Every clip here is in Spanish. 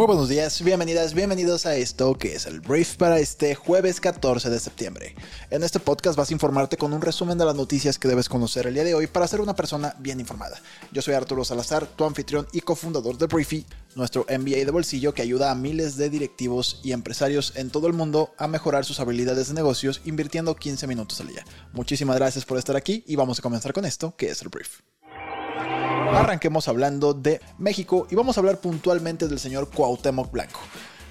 Muy buenos días, bienvenidas, bienvenidos a esto que es el brief para este jueves 14 de septiembre. En este podcast vas a informarte con un resumen de las noticias que debes conocer el día de hoy para ser una persona bien informada. Yo soy Arturo Salazar, tu anfitrión y cofundador de Briefy, nuestro MBA de bolsillo que ayuda a miles de directivos y empresarios en todo el mundo a mejorar sus habilidades de negocios invirtiendo 15 minutos al día. Muchísimas gracias por estar aquí y vamos a comenzar con esto que es el brief. Arranquemos hablando de México y vamos a hablar puntualmente del señor Cuauhtémoc Blanco.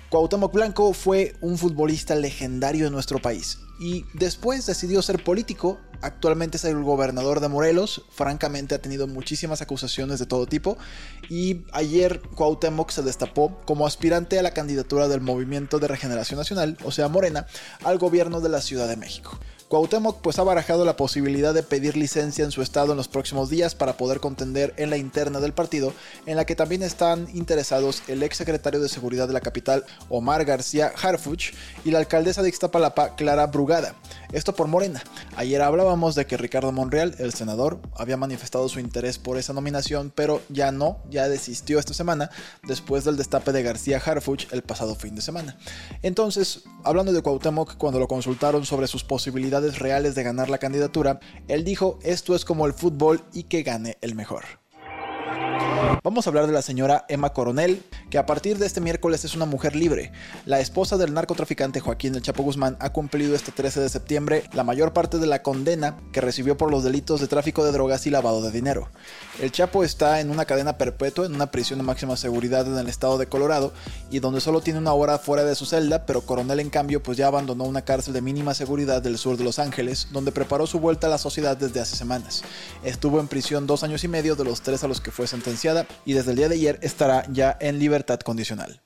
Cuauhtémoc Blanco fue un futbolista legendario de nuestro país y después decidió ser político. Actualmente es el gobernador de Morelos. Francamente ha tenido muchísimas acusaciones de todo tipo. Y ayer Cuauhtémoc se destapó como aspirante a la candidatura del Movimiento de Regeneración Nacional, o sea Morena, al gobierno de la Ciudad de México. Cuauhtémoc pues ha barajado la posibilidad de pedir licencia en su estado en los próximos días para poder contender en la interna del partido, en la que también están interesados el ex secretario de Seguridad de la capital Omar García Harfuch y la alcaldesa de Ixtapalapa Clara Brugada. Esto por Morena. Ayer hablábamos de que Ricardo Monreal, el senador, había manifestado su interés por esa nominación, pero ya no, ya desistió esta semana después del destape de García Harfuch el pasado fin de semana. Entonces, hablando de Cuauhtémoc, cuando lo consultaron sobre sus posibilidades reales de ganar la candidatura, él dijo esto es como el fútbol y que gane el mejor. Vamos a hablar de la señora Emma Coronel, que a partir de este miércoles es una mujer libre. La esposa del narcotraficante Joaquín El Chapo Guzmán ha cumplido este 13 de septiembre la mayor parte de la condena que recibió por los delitos de tráfico de drogas y lavado de dinero. El Chapo está en una cadena perpetua en una prisión de máxima seguridad en el estado de Colorado y donde solo tiene una hora fuera de su celda, pero Coronel en cambio pues ya abandonó una cárcel de mínima seguridad del sur de Los Ángeles, donde preparó su vuelta a la sociedad desde hace semanas. Estuvo en prisión dos años y medio de los tres a los que fue sentenciada y desde el día de ayer estará ya en libertad condicional.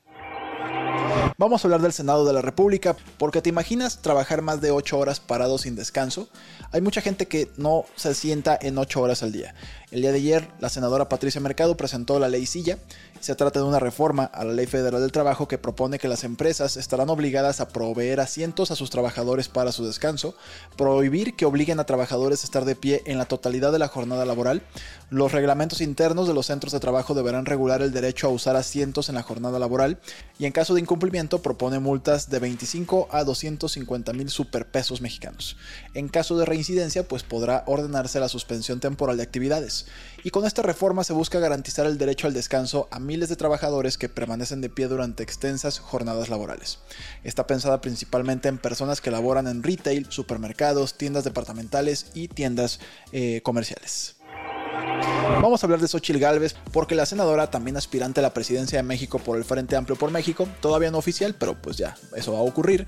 Vamos a hablar del Senado de la República, porque te imaginas trabajar más de 8 horas parado sin descanso. Hay mucha gente que no se sienta en 8 horas al día. El día de ayer, la senadora Patricia Mercado presentó la ley Silla. Se trata de una reforma a la Ley Federal del Trabajo que propone que las empresas estarán obligadas a proveer asientos a sus trabajadores para su descanso, prohibir que obliguen a trabajadores a estar de pie en la totalidad de la jornada laboral. Los reglamentos internos de los centros de trabajo deberán regular el derecho a usar asientos en la jornada laboral y en caso de incumplimiento propone multas de 25 a 250 mil superpesos mexicanos. En caso de reincidencia, pues podrá ordenarse la suspensión temporal de actividades. Y con esta reforma se busca garantizar el derecho al descanso a miles de trabajadores que permanecen de pie durante extensas jornadas laborales. Está pensada principalmente en personas que laboran en retail, supermercados, tiendas departamentales y tiendas eh, comerciales. Vamos a hablar de Xochitl Galvez porque la senadora, también aspirante a la presidencia de México por el Frente Amplio por México, todavía no oficial, pero pues ya, eso va a ocurrir.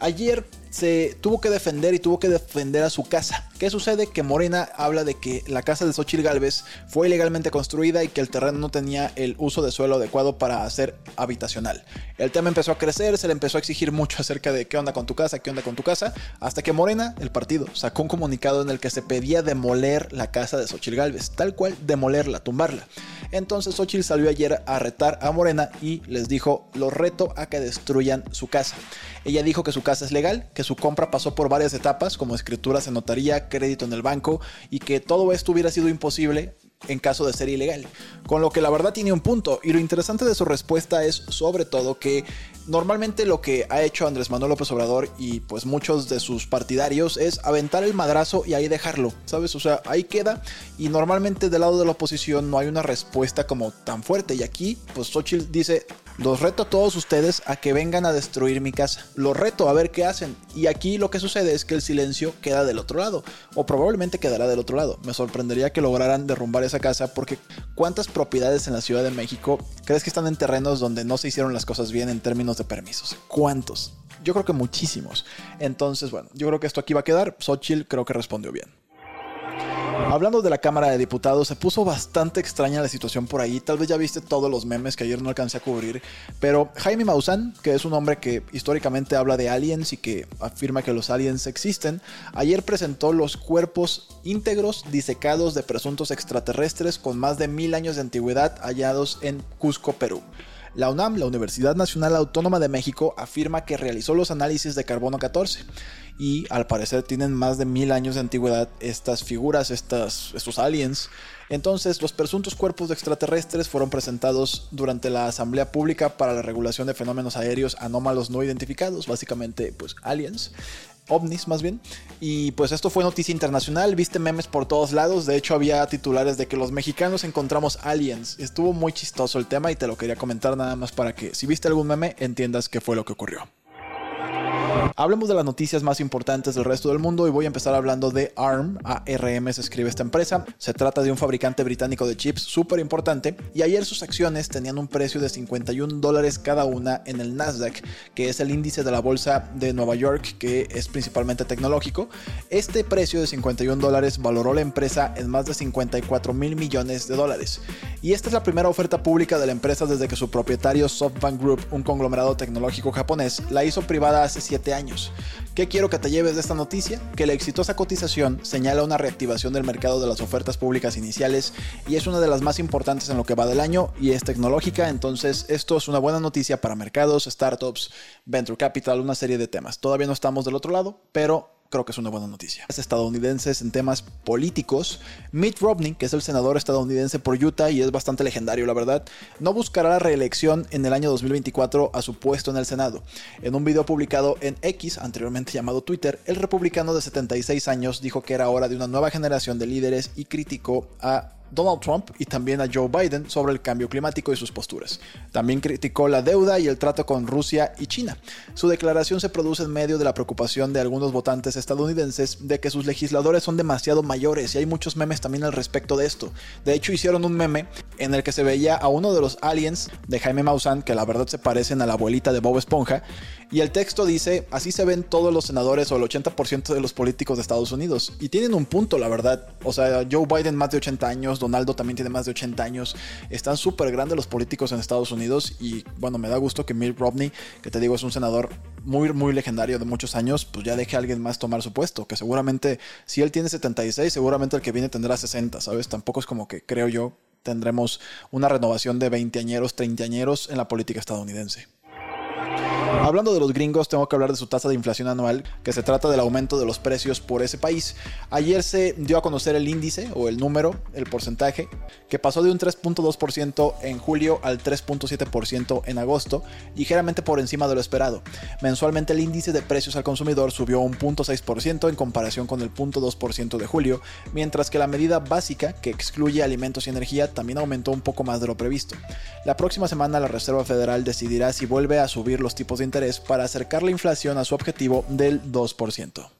Ayer se tuvo que defender y tuvo que defender a su casa. ¿Qué sucede? Que Morena habla de que la casa de Xochitl Galvez fue ilegalmente construida y que el terreno no tenía el uso de suelo adecuado para hacer habitacional. El tema empezó a crecer, se le empezó a exigir mucho acerca de qué onda con tu casa, qué onda con tu casa, hasta que Morena, el partido, sacó un comunicado en el que se pedía demoler la casa de Xochitl Galvez, tal cual demolerla, tumbarla. Entonces Xochitl salió ayer a retar a Morena y les dijo, los reto a que destruyan su casa. Ella dijo que su casa es legal, que su compra pasó por varias etapas, como escrituras en notaría, crédito en el banco, y que todo esto hubiera sido imposible en caso de ser ilegal. Con lo que la verdad tiene un punto. Y lo interesante de su respuesta es sobre todo que normalmente lo que ha hecho Andrés Manuel López Obrador y pues muchos de sus partidarios es aventar el madrazo y ahí dejarlo, ¿sabes? O sea, ahí queda y normalmente del lado de la oposición no hay una respuesta como tan fuerte. Y aquí pues Xochitl dice, los reto a todos ustedes a que vengan a destruir mi casa. Los reto a ver qué hacen. Y aquí lo que sucede es que el silencio queda del otro lado. O probablemente quedará del otro lado. Me sorprendería que lograran derrumbar esa casa porque ¿cuántas propiedades en la Ciudad de México crees que están en terrenos donde no se hicieron las cosas bien en términos de permisos? ¿Cuántos? Yo creo que muchísimos. Entonces, bueno, yo creo que esto aquí va a quedar. Xochitl creo que respondió bien. Hablando de la Cámara de Diputados, se puso bastante extraña la situación por ahí. Tal vez ya viste todos los memes que ayer no alcancé a cubrir. Pero Jaime Maussan, que es un hombre que históricamente habla de aliens y que afirma que los aliens existen, ayer presentó los cuerpos íntegros disecados de presuntos extraterrestres con más de mil años de antigüedad hallados en Cusco, Perú. La UNAM, la Universidad Nacional Autónoma de México, afirma que realizó los análisis de carbono 14 y al parecer tienen más de mil años de antigüedad estas figuras, estos aliens. Entonces, los presuntos cuerpos de extraterrestres fueron presentados durante la Asamblea Pública para la Regulación de Fenómenos Aéreos Anómalos No Identificados, básicamente, pues, aliens ovnis más bien. Y pues esto fue noticia internacional, viste memes por todos lados, de hecho había titulares de que los mexicanos encontramos aliens. Estuvo muy chistoso el tema y te lo quería comentar nada más para que si viste algún meme entiendas qué fue lo que ocurrió. Hablemos de las noticias más importantes del resto del mundo y voy a empezar hablando de ARM. ARM se escribe esta empresa. Se trata de un fabricante británico de chips súper importante y ayer sus acciones tenían un precio de 51 dólares cada una en el Nasdaq, que es el índice de la bolsa de Nueva York que es principalmente tecnológico. Este precio de 51 dólares valoró la empresa en más de 54 mil millones de dólares. Y esta es la primera oferta pública de la empresa desde que su propietario SoftBank Group, un conglomerado tecnológico japonés, la hizo privada hace 7 años. ¿Qué quiero que te lleves de esta noticia? Que la exitosa cotización señala una reactivación del mercado de las ofertas públicas iniciales y es una de las más importantes en lo que va del año y es tecnológica, entonces esto es una buena noticia para mercados, startups, venture capital, una serie de temas. Todavía no estamos del otro lado, pero creo que es una buena noticia. Estadounidenses en temas políticos, Mitt Romney, que es el senador estadounidense por Utah y es bastante legendario, la verdad, no buscará la reelección en el año 2024 a su puesto en el Senado. En un video publicado en X, anteriormente llamado Twitter, el republicano de 76 años dijo que era hora de una nueva generación de líderes y criticó a Donald Trump y también a Joe Biden sobre el cambio climático y sus posturas. También criticó la deuda y el trato con Rusia y China. Su declaración se produce en medio de la preocupación de algunos votantes estadounidenses de que sus legisladores son demasiado mayores y hay muchos memes también al respecto de esto. De hecho hicieron un meme en el que se veía a uno de los aliens de Jaime Maussan, que la verdad se parecen a la abuelita de Bob Esponja, y el texto dice, así se ven todos los senadores o el 80% de los políticos de Estados Unidos. Y tienen un punto, la verdad. O sea, Joe Biden más de 80 años, Donaldo también tiene más de 80 años. Están súper grandes los políticos en Estados Unidos y bueno, me da gusto que Mitt Romney, que te digo es un senador muy, muy legendario de muchos años, pues ya deje a alguien más tomar su puesto. Que seguramente, si él tiene 76, seguramente el que viene tendrá 60, ¿sabes? Tampoco es como que creo yo tendremos una renovación de 20 añeros, 30 añeros en la política estadounidense. Hablando de los gringos, tengo que hablar de su tasa de inflación anual, que se trata del aumento de los precios por ese país. Ayer se dio a conocer el índice o el número, el porcentaje, que pasó de un 3.2% en julio al 3.7% en agosto, ligeramente por encima de lo esperado. Mensualmente el índice de precios al consumidor subió un 0.6% en comparación con el 0.2% de julio, mientras que la medida básica, que excluye alimentos y energía, también aumentó un poco más de lo previsto. La próxima semana la Reserva Federal decidirá si vuelve a subir los tipos de interés para acercar la inflación a su objetivo del 2%.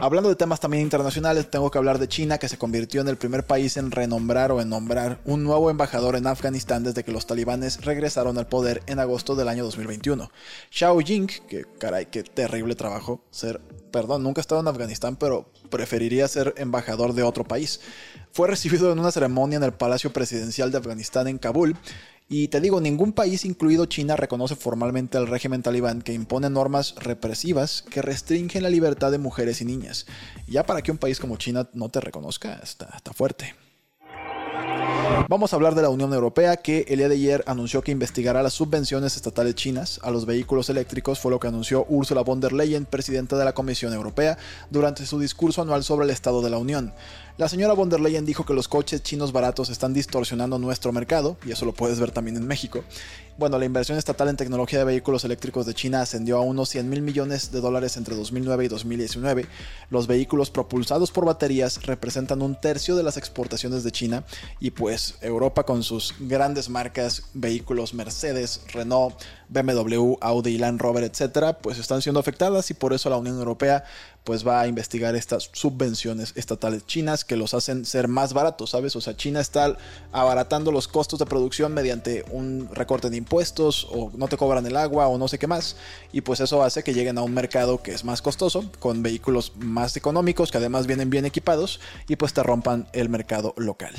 Hablando de temas también internacionales, tengo que hablar de China, que se convirtió en el primer país en renombrar o en nombrar un nuevo embajador en Afganistán desde que los talibanes regresaron al poder en agosto del año 2021. Xiao Jing, que caray, qué terrible trabajo ser, perdón, nunca he estado en Afganistán, pero preferiría ser embajador de otro país. Fue recibido en una ceremonia en el Palacio Presidencial de Afganistán en Kabul y te digo, ningún país, incluido China, reconoce formalmente al régimen talibán que impone normas represivas que restringen la libertad de mujeres y niñas. ya para que un país como China no te reconozca, está, está fuerte. Vamos a hablar de la Unión Europea que el día de ayer anunció que investigará las subvenciones estatales chinas a los vehículos eléctricos, fue lo que anunció Ursula von der Leyen, presidenta de la Comisión Europea, durante su discurso anual sobre el Estado de la Unión. La señora von der Leyen dijo que los coches chinos baratos están distorsionando nuestro mercado, y eso lo puedes ver también en México. Bueno, la inversión estatal en tecnología de vehículos eléctricos de China ascendió a unos 100 mil millones de dólares entre 2009 y 2019. Los vehículos propulsados por baterías representan un tercio de las exportaciones de China y pues Europa con sus grandes marcas, vehículos Mercedes, Renault, BMW, Audi, Land Rover, etcétera, pues están siendo afectadas y por eso la Unión Europea pues va a investigar estas subvenciones estatales chinas que los hacen ser más baratos, ¿sabes? O sea, China está abaratando los costos de producción mediante un recorte de impuestos o no te cobran el agua o no sé qué más. Y pues eso hace que lleguen a un mercado que es más costoso, con vehículos más económicos que además vienen bien equipados y pues te rompan el mercado local.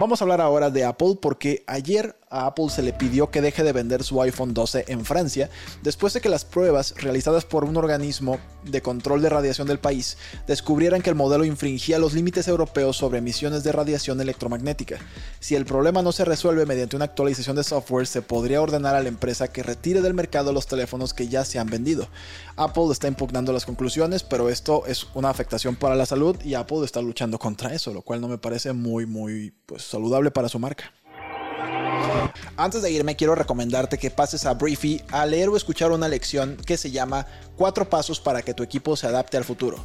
Vamos a hablar ahora de Apple porque ayer a Apple se le pidió que deje de vender su iPhone 12 en Francia después de que las pruebas realizadas por un organismo de control de radiación del país descubrieran que el modelo infringía los límites europeos sobre emisiones de radiación electromagnética. Si el problema no se resuelve mediante una actualización de software, se podría ordenar a la empresa que retire del mercado los teléfonos que ya se han vendido. Apple está impugnando las conclusiones, pero esto es una afectación para la salud y Apple está luchando contra eso, lo cual no me parece muy muy pues saludable para su marca. Antes de irme, quiero recomendarte que pases a Briefy a leer o escuchar una lección que se llama Cuatro pasos para que tu equipo se adapte al futuro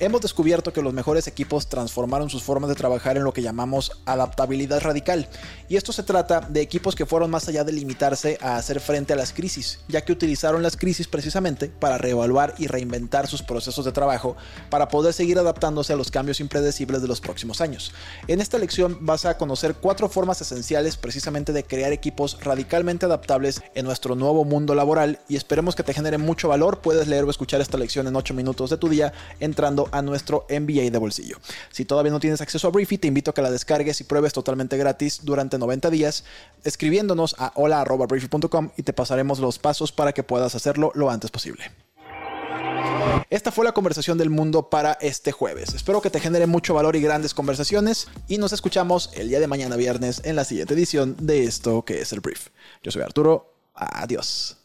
hemos descubierto que los mejores equipos transformaron sus formas de trabajar en lo que llamamos adaptabilidad radical. Y esto se trata de equipos que fueron más allá de limitarse a hacer frente a las crisis, ya que utilizaron las crisis precisamente para reevaluar y reinventar sus procesos de trabajo para poder seguir adaptándose a los cambios impredecibles de los próximos años. En esta lección vas a conocer cuatro formas esenciales precisamente de crear equipos radicalmente adaptables en nuestro nuevo mundo laboral y esperemos que te genere mucho valor. Puedes leer o escuchar esta lección en 8 minutos de tu día entrando a nuestro MBA de bolsillo. Si todavía no tienes acceso a Briefy, te invito a que la descargues y pruebes totalmente gratis durante 90 días escribiéndonos a hola.briefy.com y te pasaremos los pasos para que puedas hacerlo lo antes posible. Esta fue la conversación del mundo para este jueves. Espero que te genere mucho valor y grandes conversaciones y nos escuchamos el día de mañana viernes en la siguiente edición de esto que es el brief. Yo soy Arturo. Adiós.